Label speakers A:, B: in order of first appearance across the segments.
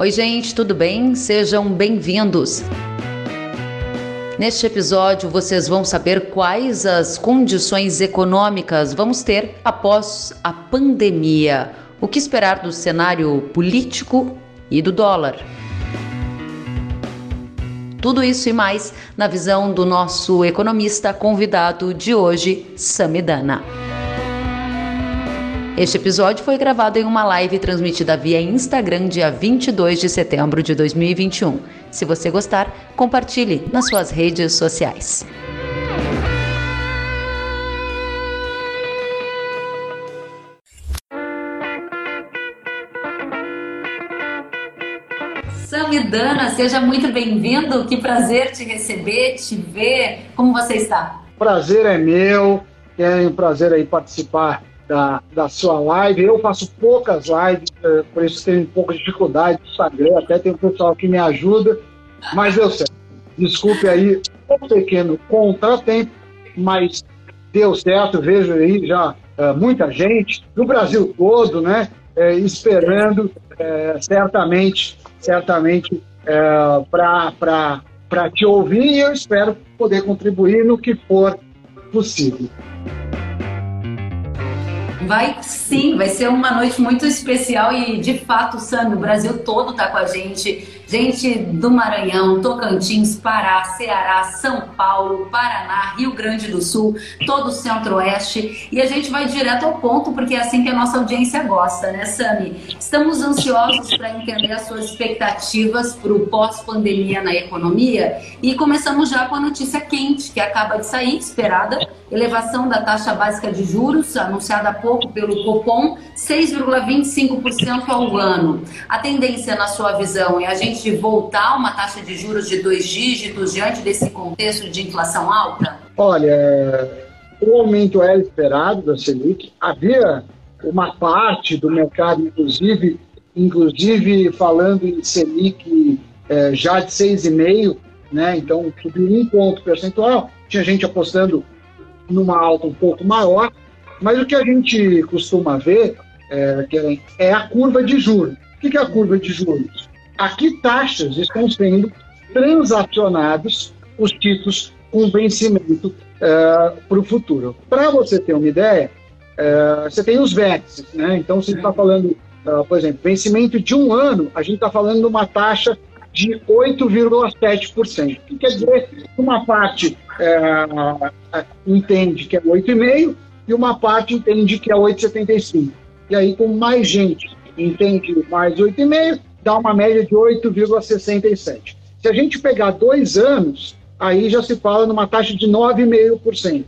A: Oi, gente, tudo bem? Sejam bem-vindos. Neste episódio, vocês vão saber quais as condições econômicas vamos ter após a pandemia. O que esperar do cenário político e do dólar. Tudo isso e mais na visão do nosso economista convidado de hoje, Samidana. Este episódio foi gravado em uma live transmitida via Instagram dia 22 de setembro de 2021. Se você gostar, compartilhe nas suas redes sociais. Samidana, seja muito bem-vindo. Que prazer te receber, te ver. Como você está?
B: Prazer é meu. É um prazer aí participar da, da sua live. Eu faço poucas lives, é, por isso tenho um pouco de dificuldade no Instagram. Até tem um pessoal que me ajuda, mas deu certo. Desculpe aí um pequeno contratempo, mas deu certo. Vejo aí já é, muita gente no Brasil todo, né? É, esperando é, certamente certamente é, para te ouvir e eu espero poder contribuir no que for possível.
A: Vai sim, vai ser uma noite muito especial e de fato, Sam, o Brasil todo está com a gente gente do Maranhão, Tocantins, Pará, Ceará, São Paulo, Paraná, Rio Grande do Sul, todo o Centro-Oeste. E a gente vai direto ao ponto, porque é assim que a nossa audiência gosta, né, Sami? Estamos ansiosos para entender as suas expectativas para o pós-pandemia na economia e começamos já com a notícia quente que acaba de sair, esperada, elevação da taxa básica de juros, anunciada há pouco pelo Copom, 6,25% ao ano. A tendência, na sua visão, é a gente de voltar a uma taxa de juros de dois dígitos diante desse contexto de inflação alta?
B: Olha, o aumento era esperado da Selic. Havia uma parte do mercado, inclusive, inclusive falando em Selic é, já de 6,5, né? então subiu um ponto percentual. Tinha gente apostando numa alta um pouco maior, mas o que a gente costuma ver é, é a curva de juros. O que é a curva de juros? A que taxas estão sendo transacionados os títulos com vencimento uh, eh, para o futuro. Para você ter uma ideia, uh, você tem os vértices, né? Então, você está falando, uh, por exemplo, vencimento de um ano, a gente está falando de uma taxa de 8,7%. O que quer dizer que uma parte entende que é 8,5% e uma parte entende que é 8,75%. E aí, com mais gente entende mais 8,5%, dá uma média de 8,67. Se a gente pegar dois anos, aí já se fala numa taxa de 9,5%.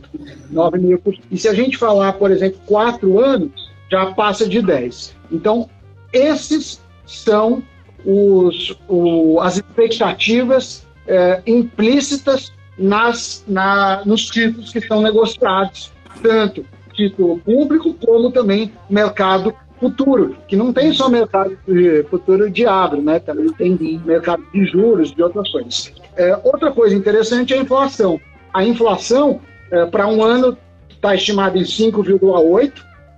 B: 9,5%. E se a gente falar, por exemplo, quatro anos, já passa de 10%. Então, esses são os, o, as expectativas é, implícitas nas, na, nos títulos que são negociados, tanto título público como também mercado futuro, que não tem só mercado de futuro de agro, né? Também tem mercado de juros, de outras coisas. É, outra coisa interessante é a inflação. A inflação, é, para um ano, está estimada em 5,8,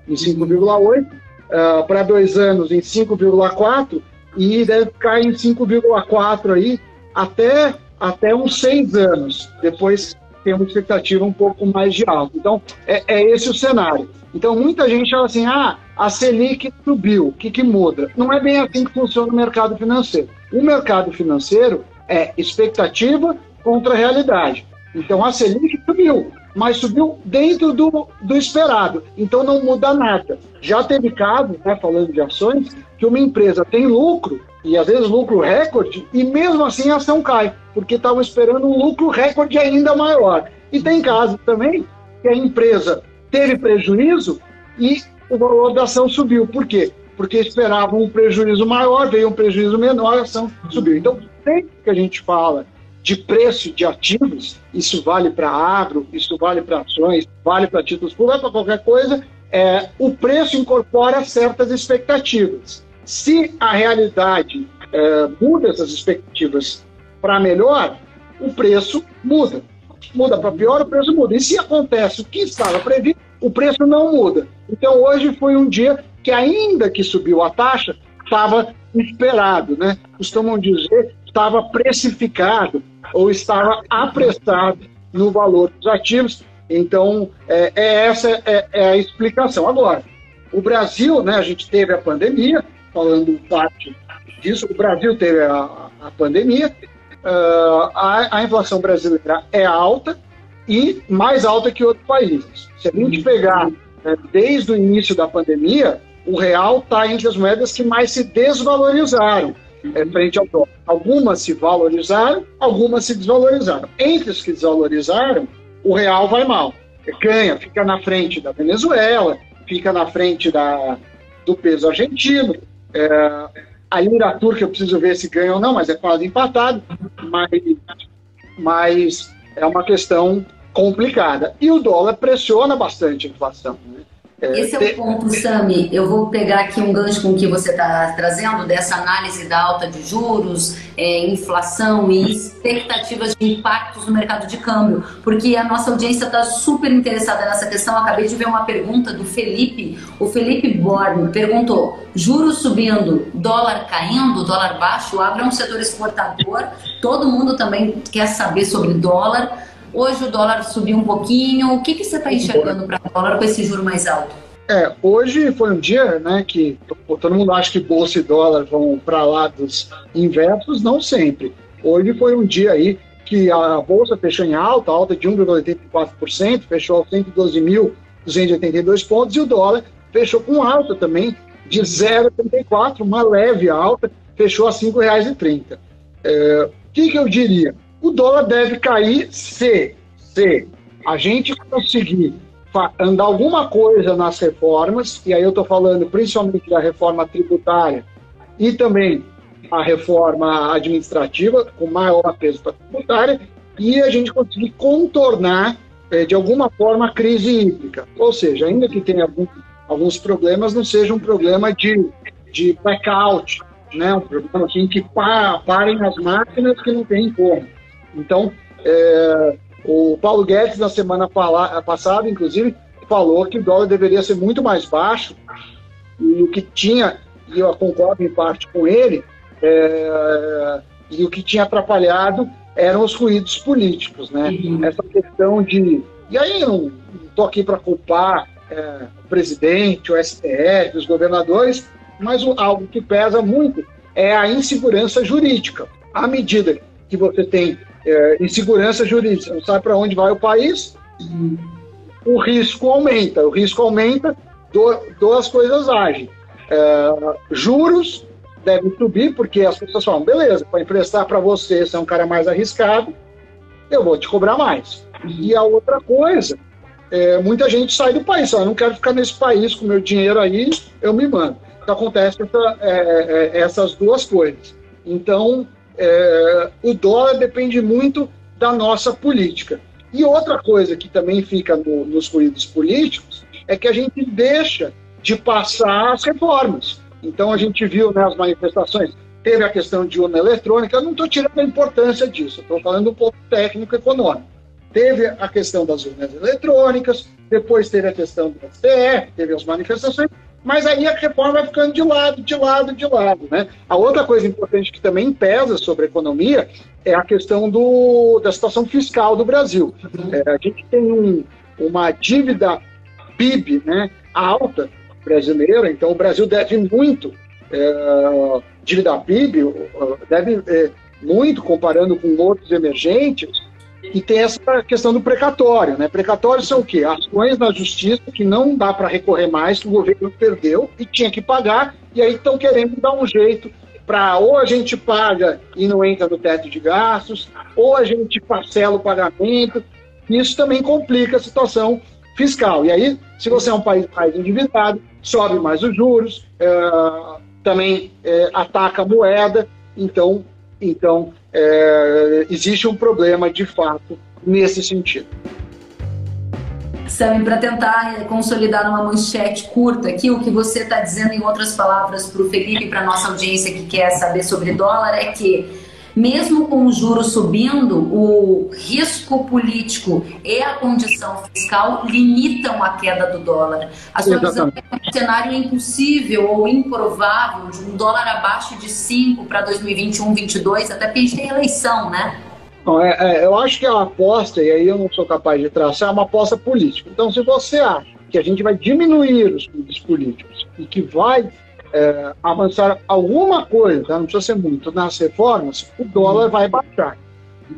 B: em 5,8, é, para dois anos em 5,4 e deve ficar em 5,4 aí até, até uns seis anos. Depois tem uma expectativa um pouco mais de alta. Então, é, é esse o cenário. Então, muita gente fala assim: ah, a Selic subiu, o que, que muda? Não é bem assim que funciona o mercado financeiro. O mercado financeiro é expectativa contra realidade. Então, a Selic subiu, mas subiu dentro do, do esperado. Então, não muda nada. Já teve casos, né, falando de ações, que uma empresa tem lucro, e às vezes lucro recorde, e mesmo assim a ação cai, porque estavam esperando um lucro recorde ainda maior. E tem casos também que a empresa teve prejuízo e o valor da ação subiu. Por quê? Porque esperavam um prejuízo maior, veio um prejuízo menor, a ação subiu. Então, sempre que a gente fala de preço de ativos, isso vale para agro, isso vale para ações, vale para títulos públicos, para qualquer coisa, é, o preço incorpora certas expectativas. Se a realidade é, muda essas expectativas para melhor, o preço muda. Muda para pior, o preço muda. E se acontece o que estava previsto, o preço não muda. Então hoje foi um dia que, ainda que subiu a taxa, estava esperado, né? Costumam dizer estava precificado ou estava apressado no valor dos ativos. Então, é, é essa é, é, a explicação. Agora, o Brasil, né, a gente teve a pandemia, falando parte disso, o Brasil teve a, a pandemia, uh, a, a inflação brasileira é alta e mais alta que outros países. Se a gente pegar né, desde o início da pandemia, o real está entre as moedas que mais se desvalorizaram é, frente ao dólar. Algumas se valorizaram, algumas se desvalorizaram. Entre as que desvalorizaram, o real vai mal. Ganha, fica na frente da Venezuela, fica na frente da, do peso argentino. É, a lira turca eu preciso ver se ganha ou não, mas é quase empatado. Mas, mas é uma questão complicada. E o dólar pressiona bastante a inflação. Né?
A: É, Esse é o ponto, Sami. Eu vou pegar aqui um gancho com o que você está trazendo, dessa análise da alta de juros, é, inflação e expectativas de impactos no mercado de câmbio, porque a nossa audiência está super interessada nessa questão. Acabei de ver uma pergunta do Felipe. O Felipe Borne perguntou: juros subindo, dólar caindo, dólar baixo, abre um setor exportador, todo mundo também quer saber sobre dólar. Hoje o dólar subiu um pouquinho. O que, que você está enxergando para o dólar com esse juro mais alto?
B: É, hoje foi um dia né, que todo mundo acha que bolsa e dólar vão para lá dos inversos, não sempre. Hoje foi um dia aí que a bolsa fechou em alta, alta de 1,84%, fechou aos 112.282 pontos, e o dólar fechou com alta também de 0,84, uma leve alta, fechou a R$ 5,30. É, o que, que eu diria? O dólar deve cair se, se a gente conseguir andar alguma coisa nas reformas, e aí eu estou falando principalmente da reforma tributária e também a reforma administrativa, com maior peso para a tributária, e a gente conseguir contornar, eh, de alguma forma, a crise hídrica. Ou seja, ainda que tenha algum, alguns problemas, não seja um problema de, de blackout, né? um problema assim, que pa, parem as máquinas que não tem como. Então, é, o Paulo Guedes, na semana passada, inclusive, falou que o dólar deveria ser muito mais baixo e o que tinha, e eu concordo em parte com ele, é, e o que tinha atrapalhado eram os ruídos políticos, né? Uhum. Essa questão de. E aí, eu não estou aqui para culpar é, o presidente, o STF, os governadores, mas algo que pesa muito é a insegurança jurídica. À medida que você tem é, insegurança jurídica, não sabe para onde vai o país, o risco aumenta. O risco aumenta, do, duas coisas agem. É, juros devem subir, porque as pessoas falam, beleza, para emprestar para você, você é um cara mais arriscado, eu vou te cobrar mais. E a outra coisa, é, muita gente sai do país, eu não quero ficar nesse país com meu dinheiro aí, eu me mando. Então acontece essa, é, é, essas duas coisas. Então, é, o dólar depende muito da nossa política. E outra coisa que também fica no, nos ruídos políticos é que a gente deixa de passar as reformas. Então a gente viu né, manifestações, teve a questão de urna eletrônica, eu não estou tirando a importância disso, estou falando um pouco técnico econômico. Teve a questão das urnas eletrônicas, depois teve a questão do STF, teve as manifestações, mas aí a reforma vai ficando de lado, de lado, de lado. Né? A outra coisa importante que também pesa sobre a economia é a questão do, da situação fiscal do Brasil. É, a gente tem um, uma dívida PIB né, alta brasileira, então o Brasil deve muito, é, dívida PIB deve é, muito comparando com outros emergentes, e tem essa questão do precatório, né? Precatórios são o quê? Ações na justiça que não dá para recorrer mais, que o governo perdeu e tinha que pagar, e aí estão querendo dar um jeito para ou a gente paga e não entra no teto de gastos, ou a gente parcela o pagamento. Isso também complica a situação fiscal. E aí, se você é um país mais endividado, sobe mais os juros, é, também é, ataca a moeda, então, então é, existe um problema de fato nesse sentido.
A: Sam, para tentar consolidar numa manchete curta aqui, o que você está dizendo, em outras palavras, para o Felipe e para nossa audiência que quer saber sobre dólar, é que mesmo com o juro subindo, o risco político e a condição fiscal limitam a queda do dólar. A sua visão é um cenário impossível ou improvável de um dólar abaixo de 5 para 2021, 2022, até porque a gente tem eleição, né?
B: Não, é, é, eu acho que a aposta, e aí eu não sou capaz de traçar, é uma aposta política. Então, se você acha que a gente vai diminuir os custos políticos e que vai é, avançar alguma coisa, não precisa ser muito, nas reformas, o dólar vai baixar.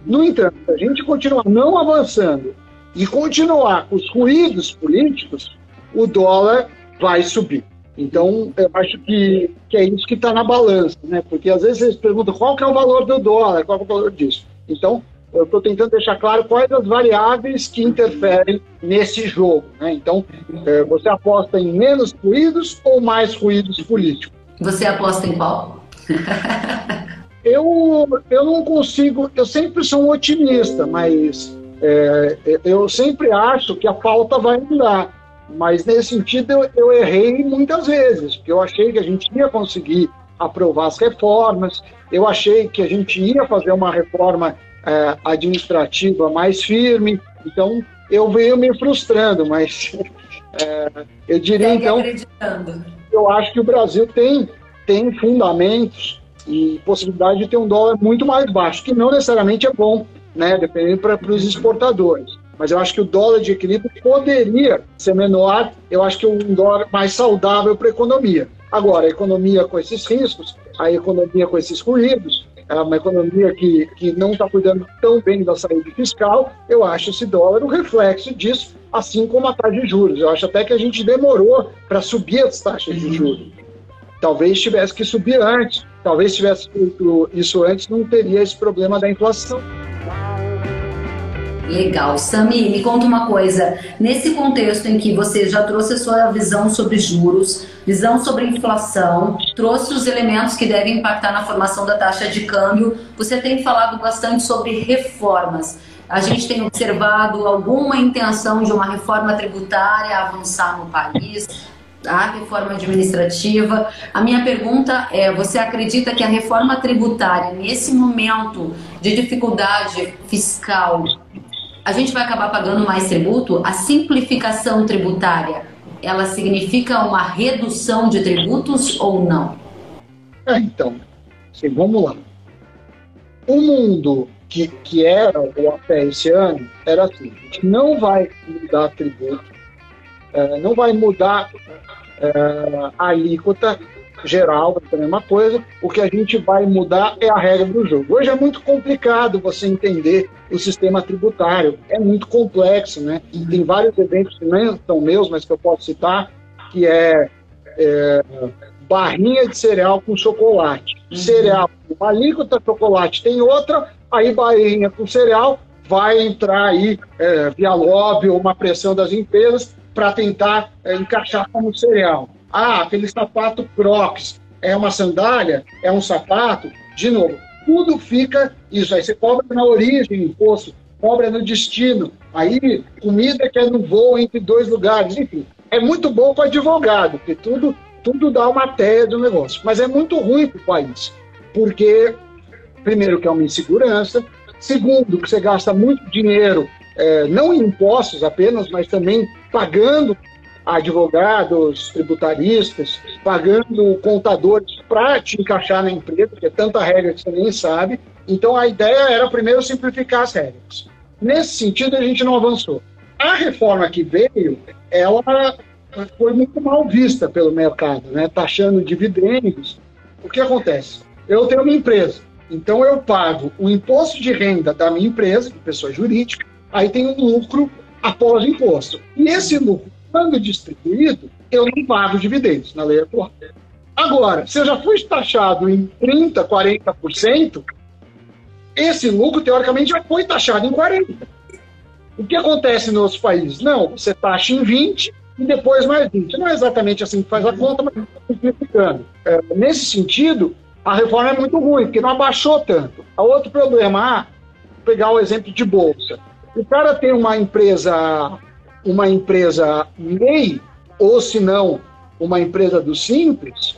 B: No entanto, se a gente continuar não avançando e continuar com os ruídos políticos, o dólar vai subir. Então, eu acho que, que é isso que está na balança, né? Porque às vezes eles perguntam qual que é o valor do dólar, qual é o valor disso. Então, eu estou tentando deixar claro quais as variáveis que interferem nesse jogo. Né? Então, é, você aposta em menos ruídos ou mais ruídos políticos?
A: Você aposta em qual?
B: eu, eu não consigo, eu sempre sou um otimista, mas é, eu sempre acho que a pauta vai mudar. Mas nesse sentido eu, eu errei muitas vezes, porque eu achei que a gente ia conseguir aprovar as reformas, eu achei que a gente ia fazer uma reforma é, administrativa mais firme. Então, eu venho me frustrando, mas é, eu diria Segue então. Acreditando. Eu acho que o Brasil tem, tem fundamentos e possibilidade de ter um dólar muito mais baixo, que não necessariamente é bom, né, dependendo para os exportadores. Mas eu acho que o dólar de equilíbrio poderia ser menor, eu acho que um dólar mais saudável para a economia. Agora, a economia com esses riscos, a economia com esses ruídos, é uma economia que, que não está cuidando tão bem da saúde fiscal, eu acho esse dólar um reflexo disso, assim como a taxa de juros. Eu acho até que a gente demorou para subir as taxas de juros. Talvez tivesse que subir antes, talvez tivesse feito isso antes, não teria esse problema da inflação.
A: Legal. Sami, me conta uma coisa. Nesse contexto em que você já trouxe a sua visão sobre juros, visão sobre inflação, trouxe os elementos que devem impactar na formação da taxa de câmbio, você tem falado bastante sobre reformas. A gente tem observado alguma intenção de uma reforma tributária avançar no país, a reforma administrativa. A minha pergunta é: você acredita que a reforma tributária, nesse momento de dificuldade fiscal, a gente vai acabar pagando mais tributo, a simplificação tributária, ela significa uma redução de tributos ou não?
B: É, então, assim, vamos lá. O mundo que, que era o até esse ano era assim: a gente não vai mudar tributo, é, não vai mudar é, a alíquota geral, é a mesma coisa. O que a gente vai mudar é a regra do jogo. Hoje é muito complicado você entender o sistema tributário, é muito complexo, né? Tem vários eventos que não são meus, mas que eu posso citar, que é, é barrinha de cereal com chocolate. Uhum. Cereal, uma alíquota, chocolate tem outra, aí barrinha com cereal vai entrar aí é, via lobby ou uma pressão das empresas para tentar é, encaixar como cereal. Ah, aquele sapato Crocs é uma sandália, é um sapato. De novo, tudo fica isso. Aí você cobra na origem imposto, cobra no destino. Aí, comida que é no voo entre dois lugares. Enfim, é muito bom para advogado, porque tudo, tudo dá uma teia do negócio. Mas é muito ruim para o país, porque, primeiro, que é uma insegurança. Segundo, que você gasta muito dinheiro, é, não em impostos apenas, mas também pagando advogados, tributaristas, pagando contadores para te encaixar na empresa, porque é tanta regra que você nem sabe. Então a ideia era primeiro simplificar as regras. Nesse sentido, a gente não avançou. A reforma que veio, ela foi muito mal vista pelo mercado, né? taxando dividendos. O que acontece? Eu tenho uma empresa, então eu pago o imposto de renda da minha empresa, de pessoa jurídica, aí tem um lucro após imposto. E esse lucro quando distribuído, eu não pago dividendos na lei atual. Agora, se eu já fui taxado em 30%, 40%, esse lucro, teoricamente, já foi taxado em 40%. O que acontece nos outros países? Não, você taxa em 20% e depois mais 20%. Não é exatamente assim que faz a conta, mas simplificando. É, nesse sentido, a reforma é muito ruim, porque não abaixou tanto. A outro problema, ah, pegar o exemplo de bolsa. O cara tem uma empresa uma empresa MEI, ou se não, uma empresa do Simples,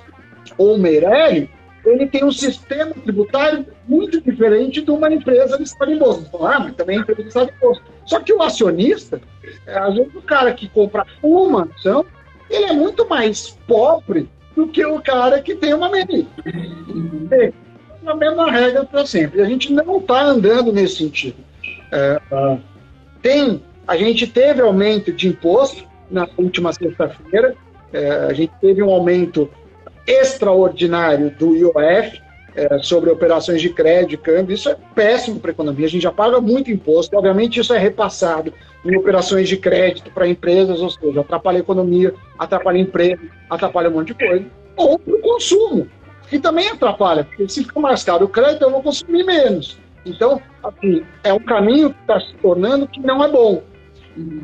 B: ou Meirelli, ele tem um sistema tributário muito diferente de uma empresa de estado imposto. Ah, mas também é empresa de estado imposto. Só que o acionista, é, às vezes o cara que compra uma ação, ele é muito mais pobre do que o cara que tem uma MEI. É a mesma regra para sempre. A gente não está andando nesse sentido. É, tem, a gente teve aumento de imposto na última sexta-feira, é, a gente teve um aumento extraordinário do IOF é, sobre operações de crédito, câmbio. Isso é péssimo para a economia. A gente já paga muito imposto. Obviamente, isso é repassado em operações de crédito para empresas, ou seja, atrapalha a economia, atrapalha emprego, atrapalha um monte de coisa. Ou para o consumo, que também atrapalha, porque se fica mais caro o crédito, eu vou consumir menos. Então, assim, é um caminho que está se tornando que não é bom.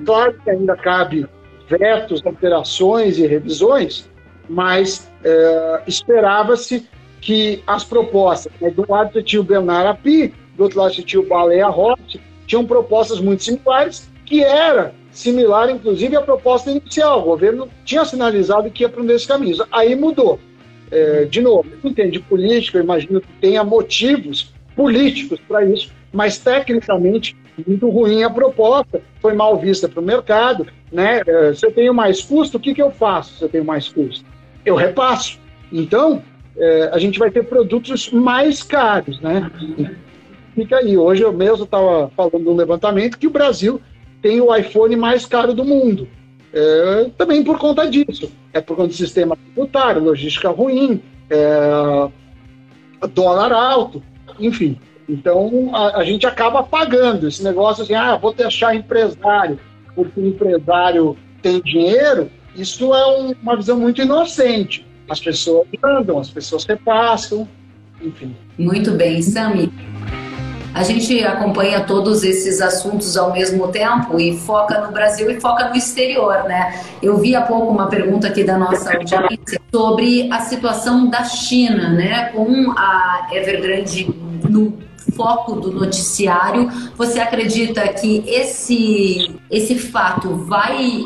B: Claro que ainda cabe vetos, alterações e revisões, mas é, esperava-se que as propostas, né, do lado você tinha o Bernard Api, do outro lado você tinha o Baleia Roth, tinham propostas muito similares, que era similar, inclusive, à proposta inicial. O governo tinha sinalizado que ia para um desses caminhos. Aí mudou. É, de novo, entende política, eu imagino que tenha motivos políticos para isso, mas tecnicamente muito ruim a proposta, foi mal vista para o mercado. Né? Se eu tenho mais custo, o que, que eu faço se eu tenho mais custo? Eu repasso. Então, é, a gente vai ter produtos mais caros. Né? Fica aí. Hoje eu mesmo estava falando um levantamento que o Brasil tem o iPhone mais caro do mundo. É, também por conta disso. É por conta do sistema tributário, logística ruim, é, dólar alto, enfim. Então, a, a, gente acaba pagando esse negócio assim, ah, vou deixar empresário, porque o empresário tem dinheiro, isso é um, uma visão muito inocente. As pessoas andam, as pessoas repassam, enfim.
A: Muito bem, Sami. A gente acompanha todos esses assuntos ao mesmo tempo e foca no Brasil e foca no exterior, né? Eu vi há pouco uma pergunta aqui da nossa audiência sobre a situação da China, né? Com a Evergrande no foco do noticiário. Você acredita que esse, esse fato vai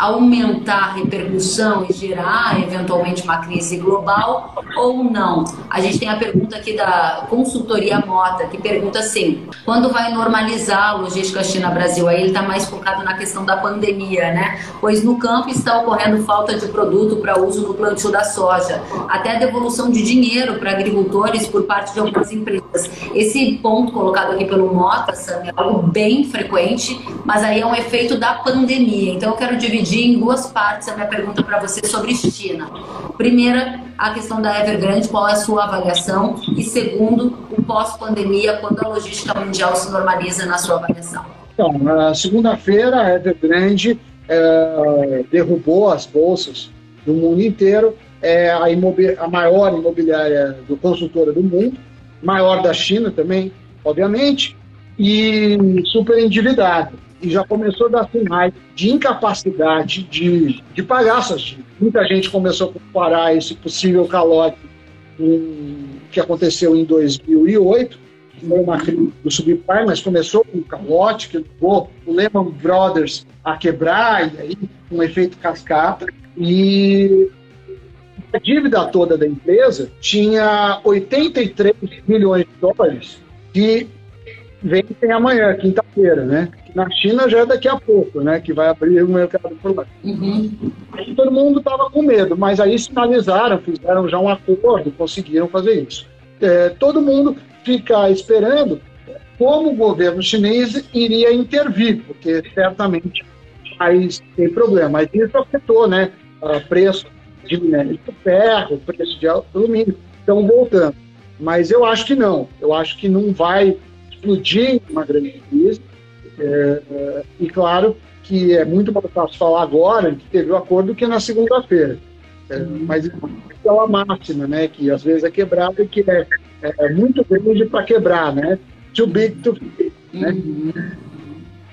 A: aumentar a repercussão e gerar eventualmente uma crise global ou não? A gente tem a pergunta aqui da consultoria Mota, que pergunta assim: quando vai normalizar a logística China-Brasil? Aí ele está mais focado na questão da pandemia, né? Pois no campo está ocorrendo falta de produto para uso no plantio da soja, até devolução de dinheiro para agricultores por parte de algumas empresas. Esse ponto colocado aqui pelo Mota, Sam, é algo bem frequente, mas aí é um efeito da pandemia. Então eu quero dividir dividir em duas partes a minha pergunta para você sobre China. Primeira, a questão da Evergrande, qual é a sua avaliação? E segundo, o pós-pandemia, quando a logística mundial se normaliza na sua avaliação?
B: Então, na segunda-feira, a Evergrande é, derrubou as bolsas do mundo inteiro, é a, a maior imobiliária do consultora do mundo, maior da China também, obviamente, e super endividada e já começou a dar sinais de incapacidade de, de pagar essas dívidas. Muita gente começou a comparar esse possível calote que aconteceu em 2008, que foi uma crise do subprime, mas começou com um calote que levou o Lehman Brothers a quebrar, e aí um efeito cascata. E a dívida toda da empresa tinha 83 milhões de dólares que vencem amanhã, quinta-feira, né? Na China já é daqui a pouco, né? Que vai abrir o mercado por lá. Uhum. E todo mundo estava com medo, mas aí sinalizaram, fizeram já um acordo, conseguiram fazer isso. É, todo mundo fica esperando como o governo chinês iria intervir, porque certamente mas tem problema. Mas isso afetou, né? O preço de minério de ferro, preço de alumínio, estão voltando. Mas eu acho que não. Eu acho que não vai explodir uma grande crise. É, é, e claro que é muito mais fácil falar agora que teve o acordo que na segunda-feira. É, mas é aquela máxima, né, que às vezes é quebrada e que é, é muito grande para quebrar, né? Too big to fit, né? Uhum.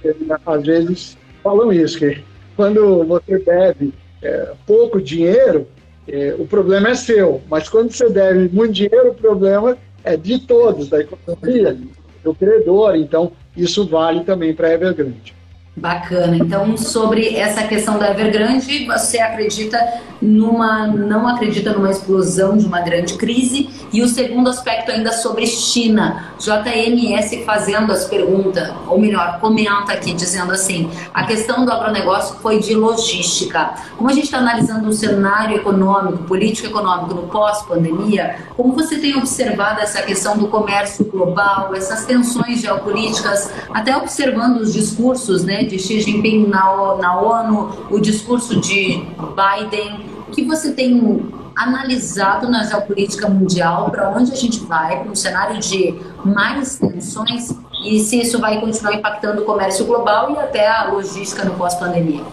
B: É, às vezes falam isso, que quando você deve é, pouco dinheiro, é, o problema é seu, mas quando você deve muito dinheiro, o problema é de todos, da economia do credor. Então, isso vale também para Evergrande.
A: Bacana. Então, sobre essa questão da Evergrande, você acredita numa, não acredita numa explosão de uma grande crise? E o segundo aspecto ainda sobre China, JMS fazendo as perguntas, ou melhor, comenta aqui dizendo assim: a questão do agronegócio foi de logística. Como a gente está analisando o cenário econômico, político-econômico no pós-pandemia, como você tem observado essa questão do comércio global, essas tensões geopolíticas, até observando os discursos, né? De Xi Jinping na, na ONU, o discurso de Biden, que você tem analisado na geopolítica mundial, para onde a gente vai, para um cenário de mais tensões e se isso vai continuar impactando o comércio global e até a logística no pós-pandemia?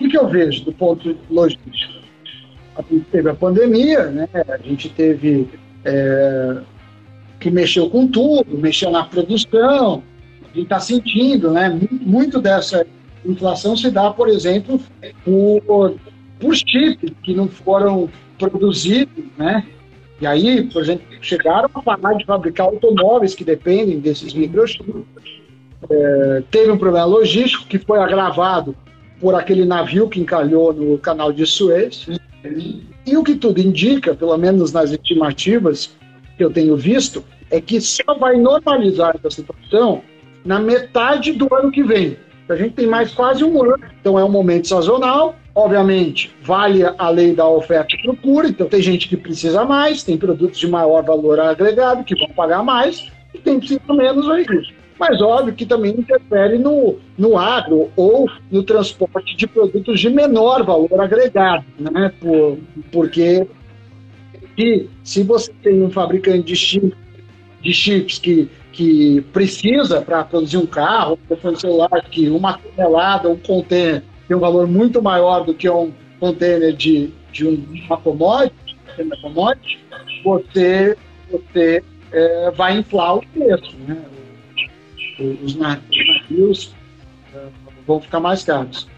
B: O que eu vejo do ponto logístico? A gente teve a pandemia, né? a gente teve é, que mexeu com tudo, mexeu na produção, gente está sentindo, né? Muito dessa inflação se dá, por exemplo, por, por chips que não foram produzidos, né? E aí, por exemplo, chegaram a parar de fabricar automóveis que dependem desses microchips. É, teve um problema logístico que foi agravado por aquele navio que encalhou no canal de Suez. E o que tudo indica, pelo menos nas estimativas que eu tenho visto, é que só vai normalizar essa situação na metade do ano que vem. A gente tem mais quase um ano, então é um momento sazonal. Obviamente, vale a lei da oferta e procura, então tem gente que precisa mais, tem produtos de maior valor agregado que vão pagar mais, e tem que precisa menos isso. Mas óbvio que também interfere no, no agro ou no transporte de produtos de menor valor agregado, né? Por, porque se, você tem um fabricante de de chips que que precisa para produzir um carro, um um celular, que uma tonelada, um container tem um valor muito maior do que um container de, de uma commodity você, você é, vai inflar o preço. Né? Os navios é, vão ficar mais caros.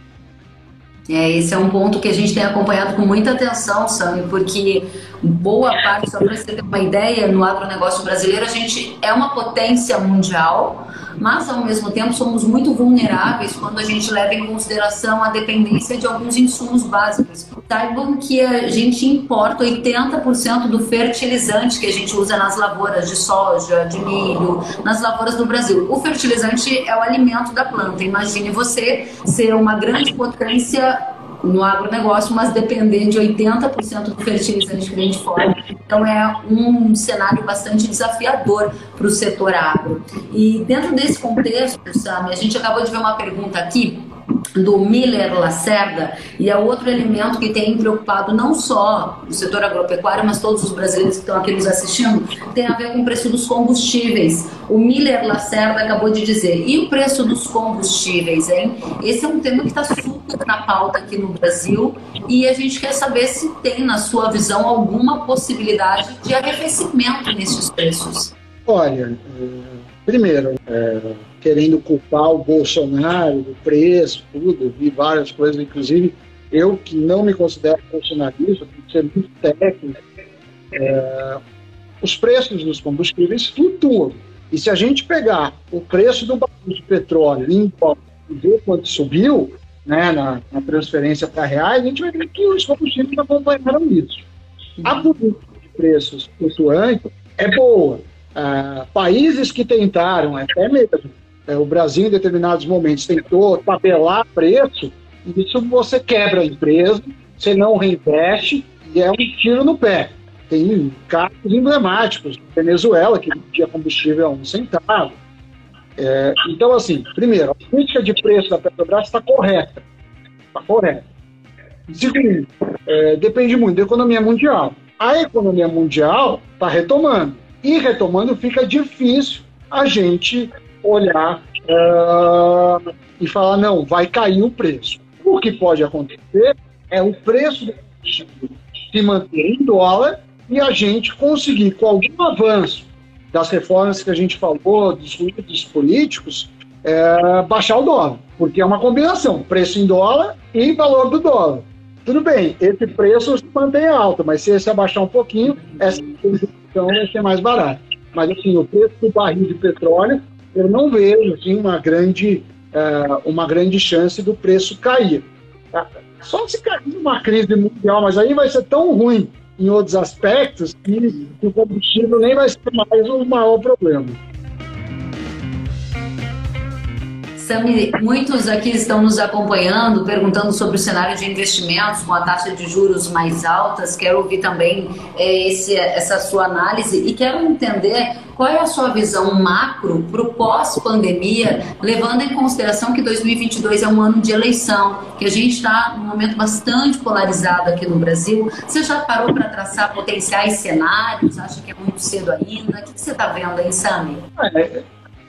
A: É, esse é um ponto que a gente tem acompanhado com muita atenção, Sami, porque boa parte, só para você ter uma ideia, no agronegócio brasileiro, a gente é uma potência mundial, mas ao mesmo tempo somos muito vulneráveis quando a gente leva em consideração a dependência de alguns insumos básicos. Saibam que a gente importa 80% do fertilizante que a gente usa nas lavouras de soja, de milho, nas lavouras do Brasil. O fertilizante é o alimento da planta. Imagine você ser uma grande potência no agronegócio, mas depender de 80% do fertilizante que vem de fora. Então é um cenário bastante desafiador para o setor agro. E dentro desse contexto, Sami, a gente acabou de ver uma pergunta aqui do Miller Lacerda e é outro elemento que tem preocupado não só o setor agropecuário, mas todos os brasileiros que estão aqui nos assistindo, tem a ver com o preço dos combustíveis. O Miller Lacerda acabou de dizer, e o preço dos combustíveis, hein? Esse é um tema que está super na pauta aqui no Brasil e a gente quer saber se tem, na sua visão, alguma possibilidade de arrefecimento nesses preços.
B: Olha, primeiro, é querendo culpar o Bolsonaro, o preço, tudo, vi várias coisas, inclusive eu que não me considero bolsonarista, tenho que ser muito técnico, é, os preços dos combustíveis flutuam. E se a gente pegar o preço do barril de petróleo em e ver quanto subiu né, na, na transferência para reais, a gente vai ver que os combustíveis acompanharam isso. A política de preços flutuantes é boa. Ah, países que tentaram, até mesmo é, o Brasil, em determinados momentos, tentou tabelar preço, isso você quebra a empresa, você não reinveste e é um tiro no pé. Tem casos emblemáticos, Venezuela, que tinha combustível a um centavo. É, então, assim, primeiro, a política de preço da Petrobras está correta. Está correta. Segundo, é, depende muito da economia mundial. A economia mundial está retomando. E retomando fica difícil a gente olhar uh, e falar, não, vai cair o preço. O que pode acontecer é o preço se manter em dólar e a gente conseguir, com algum avanço das reformas que a gente falou, dos ruídos políticos, é, baixar o dólar, porque é uma combinação, preço em dólar e valor do dólar. Tudo bem, esse preço se mantém alto, mas se esse abaixar um pouquinho, essa produção vai ser mais barata. Mas assim, o preço do barril de petróleo eu não vejo assim, uma grande é, uma grande chance do preço cair. Tá? Só se cair numa crise mundial, mas aí vai ser tão ruim em outros aspectos que o combustível nem vai ser mais o maior problema.
A: Sami, muitos aqui estão nos acompanhando, perguntando sobre o cenário de investimentos com a taxa de juros mais altas. Quero ouvir também é, esse, essa sua análise e quero entender qual é a sua visão macro para o pós-pandemia, levando em consideração que 2022 é um ano de eleição, que a gente está num momento bastante polarizado aqui no Brasil. Você já parou para traçar potenciais cenários? Acha que é muito cedo ainda? O que você está vendo aí, Sami?
B: É,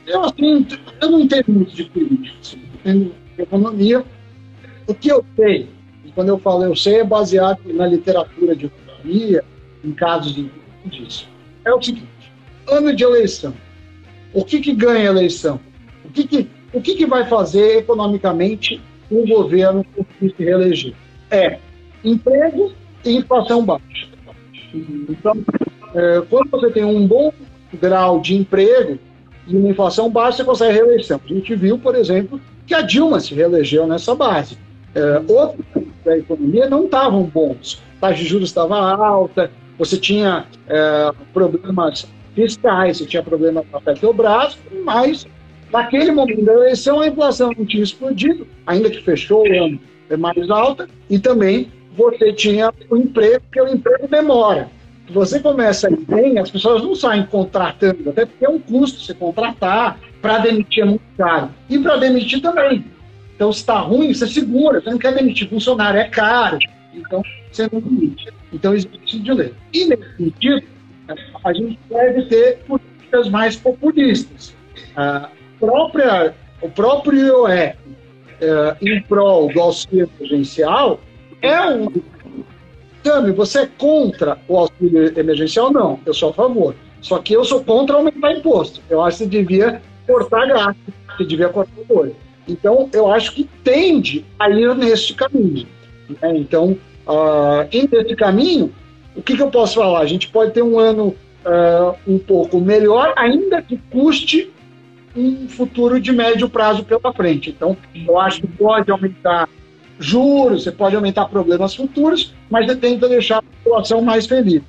B: eu, assim, eu não entendo muito de política, de economia. O que eu sei, e quando eu falo eu sei, é baseado na literatura de economia, em casos de disso. É o seguinte: ano de eleição. O que, que ganha a eleição? O que, que, o que, que vai fazer economicamente o governo que se reeleger? É emprego e inflação baixa. Então, é, quando você tem um bom grau de emprego, e uma inflação baixa, você consegue reeleição. A gente viu, por exemplo, que a Dilma se reelegeu nessa base. É, outros da economia não estavam bons. A taxa de juros estava alta, você tinha é, problemas fiscais, você tinha problemas com a Petrobras, mas naquele momento da eleição a inflação não tinha explodido, ainda que fechou o ano é mais alta, e também você tinha o emprego, porque o emprego demora você começa a ir bem, as pessoas não saem contratando, até porque é um custo você contratar, para demitir é muito caro. E para demitir também. Então, se está ruim, você segura, você não quer demitir funcionário, é caro. Então, você não demite. Então, existe de lei. E nesse sentido, a gente deve ter políticas mais populistas. A própria, o próprio IOF, é, em prol do auxílio emergencial, é um Você é contra o auxílio emergencial? Não, eu sou a favor. Só que eu sou contra aumentar imposto. Eu acho que você devia cortar gasto, você devia cortar coisa. Então, eu acho que tende a ir neste caminho. Né? Então, uh, indo nesse caminho, o que, que, eu posso falar? A gente pode ter um ano uh, um pouco melhor, ainda que custe um futuro de médio prazo pela frente. Então, eu acho que pode aumentar juros, você pode aumentar problemas futuros, mas você tenta deixar a população mais feliz.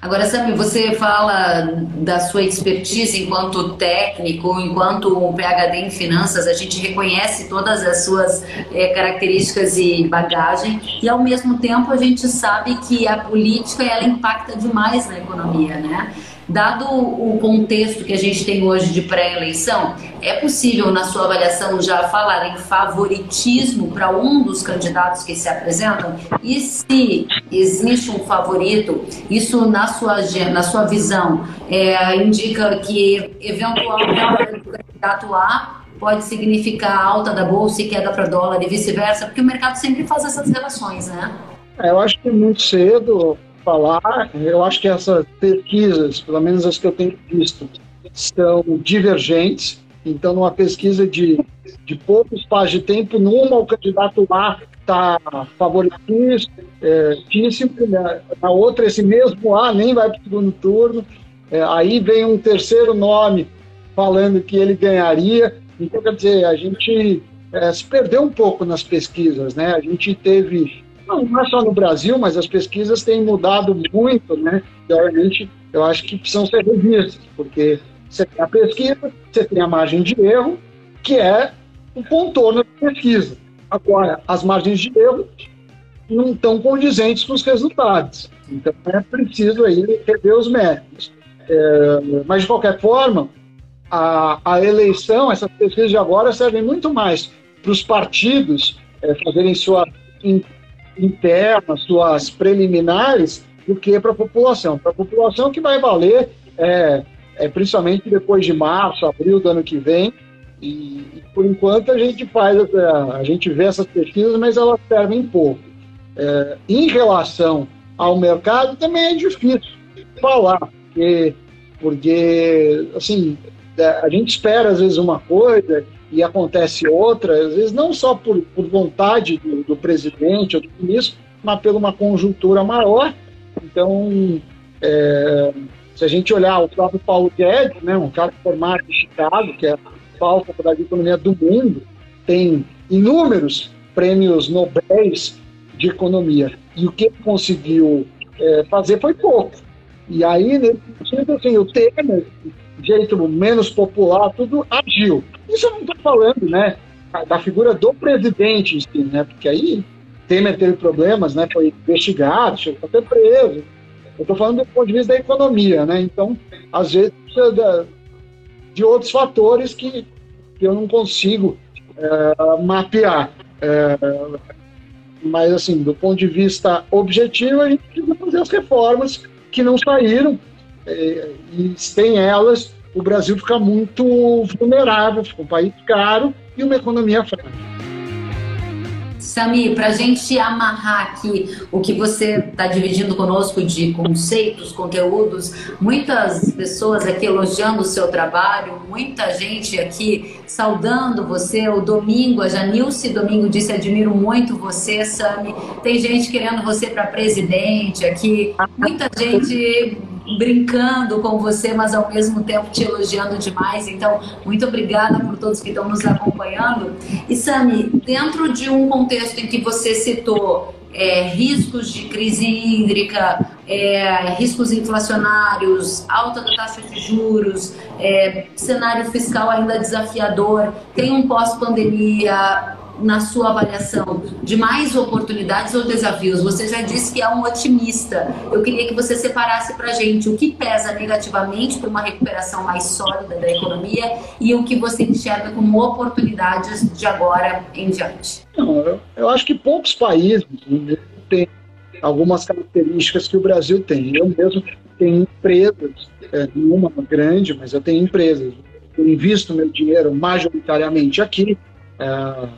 A: Agora, Sami, você fala da sua expertise enquanto técnico, enquanto um PhD em finanças, a gente reconhece todas as suas é, características e bagagem, e ao mesmo tempo a gente sabe que a política ela impacta demais na economia, né? Dado o contexto que a gente tem hoje de pré-eleição, é possível, na sua avaliação, já falar em favoritismo para um dos candidatos que se apresentam? E se existe um favorito, isso, na sua, na sua visão, é, indica que eventualmente o candidato A pode significar alta da bolsa e queda para dólar e vice-versa, porque o mercado sempre faz essas relações, né?
B: É, eu acho que é muito cedo falar, eu acho que essas pesquisas, pelo menos as que eu tenho visto, são divergentes. Então, numa pesquisa de, de pouco espaço de tempo, numa o candidato A está né? na outra esse mesmo A nem vai para o segundo turno. É, aí vem um terceiro nome falando que ele ganharia. Então, quer dizer, a gente é, se perdeu um pouco nas pesquisas, né? A gente teve não, não é só no Brasil, mas as pesquisas têm mudado muito, né? Realmente, eu acho que precisam ser revistas, porque você tem a pesquisa, você tem a margem de erro, que é o contorno da pesquisa. Agora, as margens de erro não estão condizentes com os resultados. Então, é preciso aí rever os métodos. É, mas, de qualquer forma, a, a eleição, essas pesquisas de agora servem muito mais para os partidos é, fazerem sua internas, suas preliminares, do que para a população. Para a população que vai valer, é, é, principalmente depois de março, abril do ano que vem, e, e por enquanto a gente faz, a gente vê essas pesquisas, mas elas servem pouco. É, em relação ao mercado, também é difícil falar, porque, porque assim, é, a gente espera às vezes uma coisa e acontece outra, às vezes não só por, por vontade do, do presidente ou do ministro, mas por uma conjuntura maior. Então, é, se a gente olhar o próprio Paulo Guedes, né, um cara formado em Chicago, que é a principal de economia do mundo, tem inúmeros prêmios Nobéis de economia. E o que ele conseguiu é, fazer foi pouco. E aí, nesse sentido, assim, o Temer, jeito menos popular, tudo agiu. Isso eu não estou falando, né, da figura do presidente né, porque aí Temer teve problemas, né, foi investigado, chegou a ser preso. Eu estou falando do ponto de vista da economia, né, então, às vezes, de outros fatores que, que eu não consigo é, mapear. É, mas, assim, do ponto de vista objetivo, a gente precisa fazer as reformas que não saíram, é, e sem elas, o Brasil fica muito vulnerável, fica um país caro e uma economia frágil.
A: Sami, para a gente amarrar aqui o que você está dividindo conosco de conceitos, conteúdos, muitas pessoas aqui elogiando o seu trabalho, muita gente aqui saudando você. O Domingo, a Janilce Domingo disse: admiro muito você, Sami. Tem gente querendo você para presidente aqui, muita gente brincando com você, mas ao mesmo tempo te elogiando demais. Então, muito obrigada por todos que estão nos acompanhando. E Sami, dentro de um contexto em que você citou é, riscos de crise hídrica, é, riscos inflacionários, alta da taxa de juros, é, cenário fiscal ainda desafiador, tem um pós-pandemia, na sua avaliação de mais oportunidades ou desafios? Você já disse que é um otimista. Eu queria que você separasse para a gente o que pesa negativamente para uma recuperação mais sólida da economia e o que você enxerga como oportunidades de agora em diante.
B: Não, eu, eu acho que poucos países têm algumas características que o Brasil tem. Eu mesmo tenho empresas, é, nenhuma grande, mas eu tenho empresas. Eu invisto meu dinheiro majoritariamente aqui. É,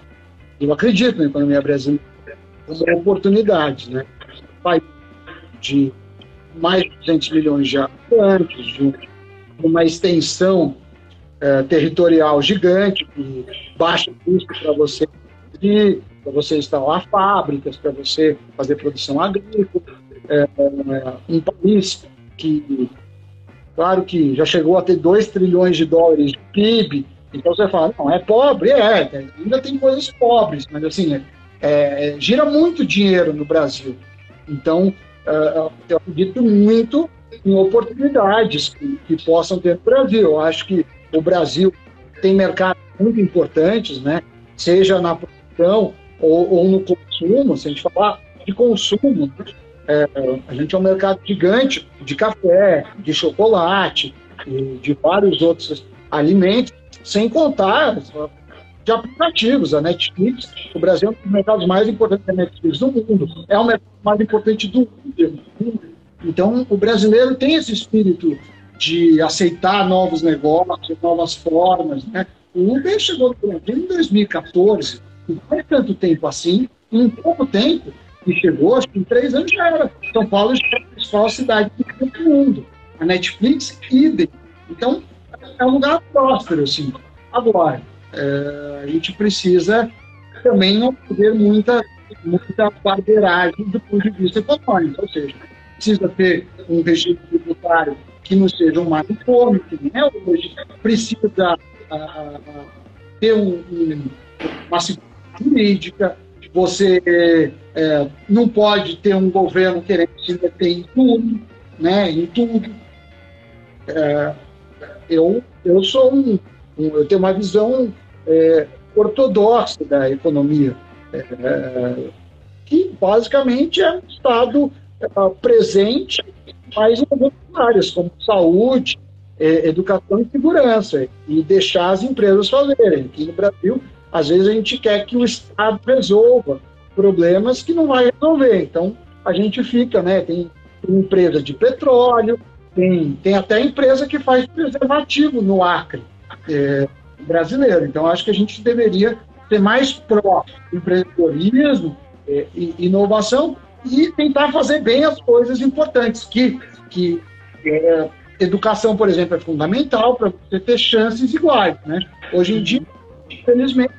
B: eu acredito na economia brasileira como oportunidade, né? Vai de mais de 200 milhões de habitantes, de uma extensão é, territorial gigante, que baixa custo para você para você instalar fábricas, para você fazer produção agrícola, é, um país que, claro que já chegou a ter 2 trilhões de dólares de PIB, então você fala, não, é pobre, é, ainda tem coisas pobres, mas assim, é, é, gira muito dinheiro no Brasil. Então, é, eu acredito muito em oportunidades que, que, possam ter no Brasil. Eu acho que o Brasil tem mercados muito importantes, né? seja na produção ou, ou no consumo, se a gente falar de consumo, né? é, a gente é um mercado gigante de café, de chocolate, de vários outros alimentos sem contar de aplicativos. A Netflix, o Brasil é um dos mercados mais importantes da Netflix do mundo. É o mercado mais importante do mundo. Então, o brasileiro tem esse espírito de aceitar novos negócios, novas formas. Né? O Uber chegou no Brasil em 2014, não faz tanto tempo assim, em pouco tempo, e chegou, acho que em três anos já era. São Paulo já é a principal cidade do mundo. A Netflix, idem. Então, é um lugar próspero, assim. Agora, é, a gente precisa também não ter muita, muita barbeiragem do ponto de vista econômico, ou seja, precisa ter um regime tributário que não seja um mais uniforme, que é hoje, precisa ter um, um, uma segurança jurídica, você é, não pode ter um governo querendo se meter em tudo, né, em tudo. É, eu, eu sou um, um, eu tenho uma visão é, ortodoxa da economia, é, que basicamente é um Estado é, presente, mas em algumas áreas, como saúde, é, educação e segurança, e deixar as empresas fazerem. Aqui no Brasil, às vezes a gente quer que o Estado resolva problemas que não vai resolver. Então, a gente fica, né? Tem, empresa de petróleo, tem, tem até empresa que faz preservativo no Acre é, brasileiro. Então, acho que a gente deveria ser mais pró-empreendedorismo é, inovação e tentar fazer bem as coisas importantes, que, que é, educação, por exemplo, é fundamental para você ter chances iguais. Né? Hoje em dia, infelizmente,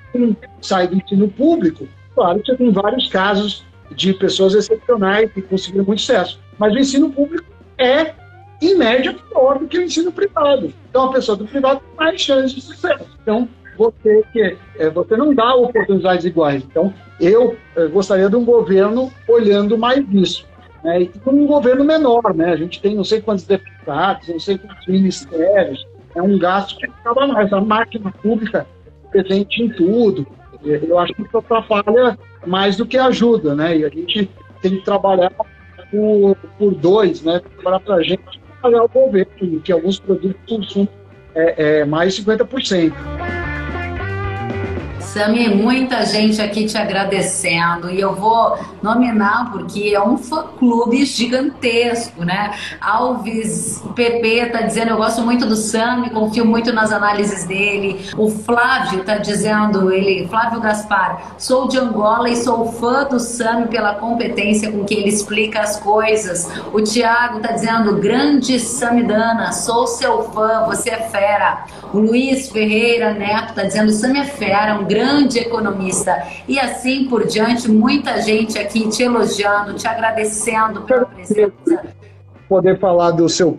B: sai do ensino público, claro que você tem vários casos de pessoas excepcionais que conseguiram muito sucesso, mas o ensino público é em média, pior do que o ensino privado. Então, a pessoa do privado tem mais chance de sucesso. Então, você que é, você não dá oportunidades iguais. Então, eu é, gostaria de um governo olhando mais isso. Né? E um governo menor, né? A gente tem não sei quantos deputados, não sei quantos ministérios, é um gasto que acaba mais. A máquina pública presente em tudo. Eu acho que isso atrapalha mais do que ajuda, né? E a gente tem que trabalhar por, por dois, né? Trabalhar para a gente trabalhar o governo, que alguns produtos consumem é, é, mais 50%.
A: Sami, muita gente aqui te agradecendo e eu vou nominar porque é um fã-clube gigantesco, né? Alves PP tá dizendo eu gosto muito do Sami, confio muito nas análises dele. O Flávio tá dizendo, ele, Flávio Gaspar, sou de Angola e sou fã do Sami pela competência com que ele explica as coisas. O Tiago tá dizendo, grande Samidana, sou seu fã, você é fera. O Luiz Ferreira Neto tá dizendo, Sami é fera, um grande grande economista. E assim por diante, muita gente aqui te elogiando, te agradecendo pela presença.
B: Poder falar do seu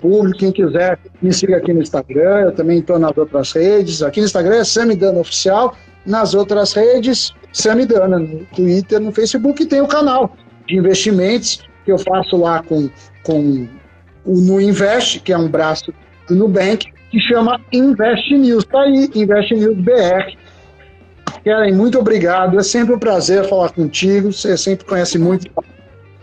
B: público, quem quiser, me siga aqui no Instagram, eu também estou nas outras redes. Aqui no Instagram é Samidana Oficial, nas outras redes, Samidana, no Twitter, no Facebook, tem o canal de investimentos que eu faço lá com, com o No Invest, que é um braço do Nubank, que chama Invest News. Tá aí, Invest News BR. Karen, muito obrigado. É sempre um prazer falar contigo. Você sempre conhece muito.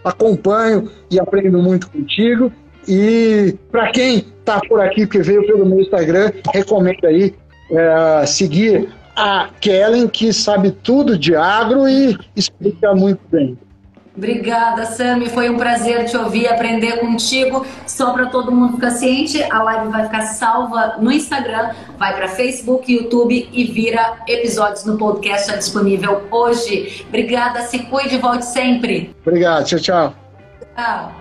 B: Acompanho e aprendo muito contigo. E para quem está por aqui, que veio pelo meu Instagram, recomendo aí é, seguir a Kellen, que sabe tudo de agro e explica muito bem.
A: Obrigada, Sami. Foi um prazer te ouvir, aprender contigo. Só para todo mundo ficar ciente, a live vai ficar salva no Instagram, vai para Facebook, YouTube e vira episódios no podcast já disponível hoje. Obrigada, se cuide e volte sempre.
B: Obrigado, tchau, tchau.
A: Tchau.